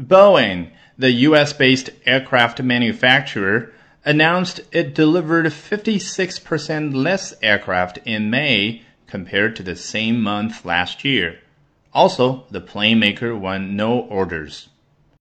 Boeing, the US based aircraft manufacturer, announced it delivered 56% less aircraft in May compared to the same month last year. Also, the plane maker won no orders.